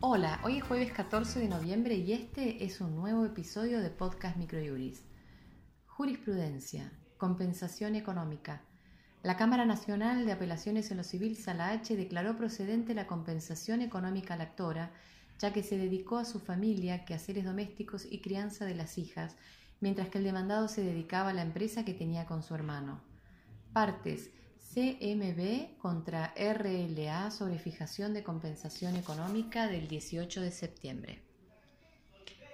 Hola, hoy es jueves 14 de noviembre y este es un nuevo episodio de Podcast Microjuris. Jurisprudencia, compensación económica. La Cámara Nacional de Apelaciones en lo Civil, Sala H, declaró procedente la compensación económica a la actora, ya que se dedicó a su familia, quehaceres domésticos y crianza de las hijas, mientras que el demandado se dedicaba a la empresa que tenía con su hermano. Partes CMB contra RLA sobre fijación de compensación económica del 18 de septiembre.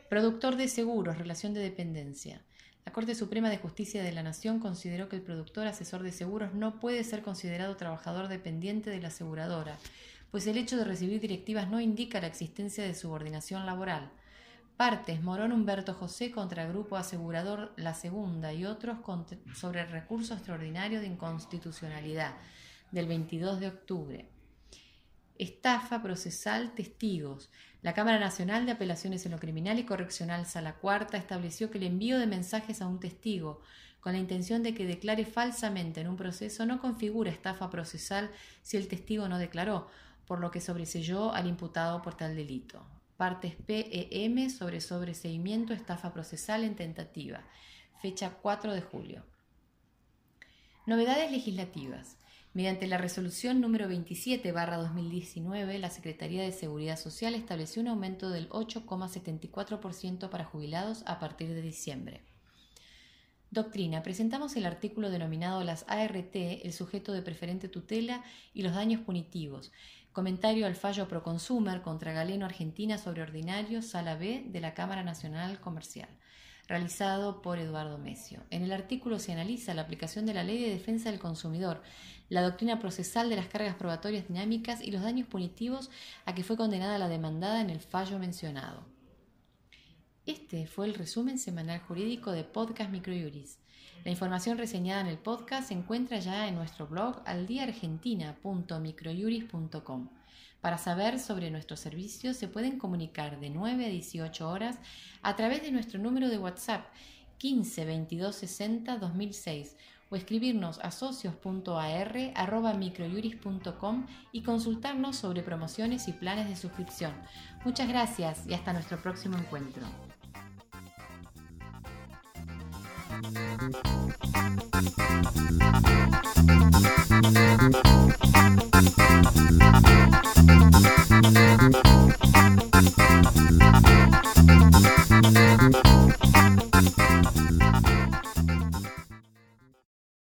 Productor de seguros, relación de dependencia. La Corte Suprema de Justicia de la Nación consideró que el productor asesor de seguros no puede ser considerado trabajador dependiente de la aseguradora, pues el hecho de recibir directivas no indica la existencia de subordinación laboral. Partes, Morón Humberto José contra Grupo Asegurador La Segunda y otros sobre el recurso extraordinario de inconstitucionalidad del 22 de octubre. Estafa procesal testigos. La Cámara Nacional de Apelaciones en lo Criminal y Correccional Sala Cuarta estableció que el envío de mensajes a un testigo con la intención de que declare falsamente en un proceso no configura estafa procesal si el testigo no declaró, por lo que sobreselló al imputado por tal delito partes PEM sobre sobreseimiento estafa procesal en tentativa, fecha 4 de julio. Novedades legislativas. Mediante la resolución número 27-2019, la Secretaría de Seguridad Social estableció un aumento del 8,74% para jubilados a partir de diciembre. Doctrina. Presentamos el artículo denominado las ART, el sujeto de preferente tutela y los daños punitivos, Comentario al fallo Proconsumer contra Galeno Argentina sobre ordinario, sala B de la Cámara Nacional Comercial, realizado por Eduardo Mesio. En el artículo se analiza la aplicación de la Ley de Defensa del Consumidor, la doctrina procesal de las cargas probatorias dinámicas y los daños punitivos a que fue condenada la demandada en el fallo mencionado. Este fue el resumen semanal jurídico de Podcast Microjuris. La información reseñada en el podcast se encuentra ya en nuestro blog aldiaargentina.microjuris.com. Para saber sobre nuestros servicios se pueden comunicar de 9 a 18 horas a través de nuestro número de WhatsApp 15 22 60 2006 o escribirnos a socios.ar.microjuris.com y consultarnos sobre promociones y planes de suscripción. Muchas gracias y hasta nuestro próximo encuentro. Thank you.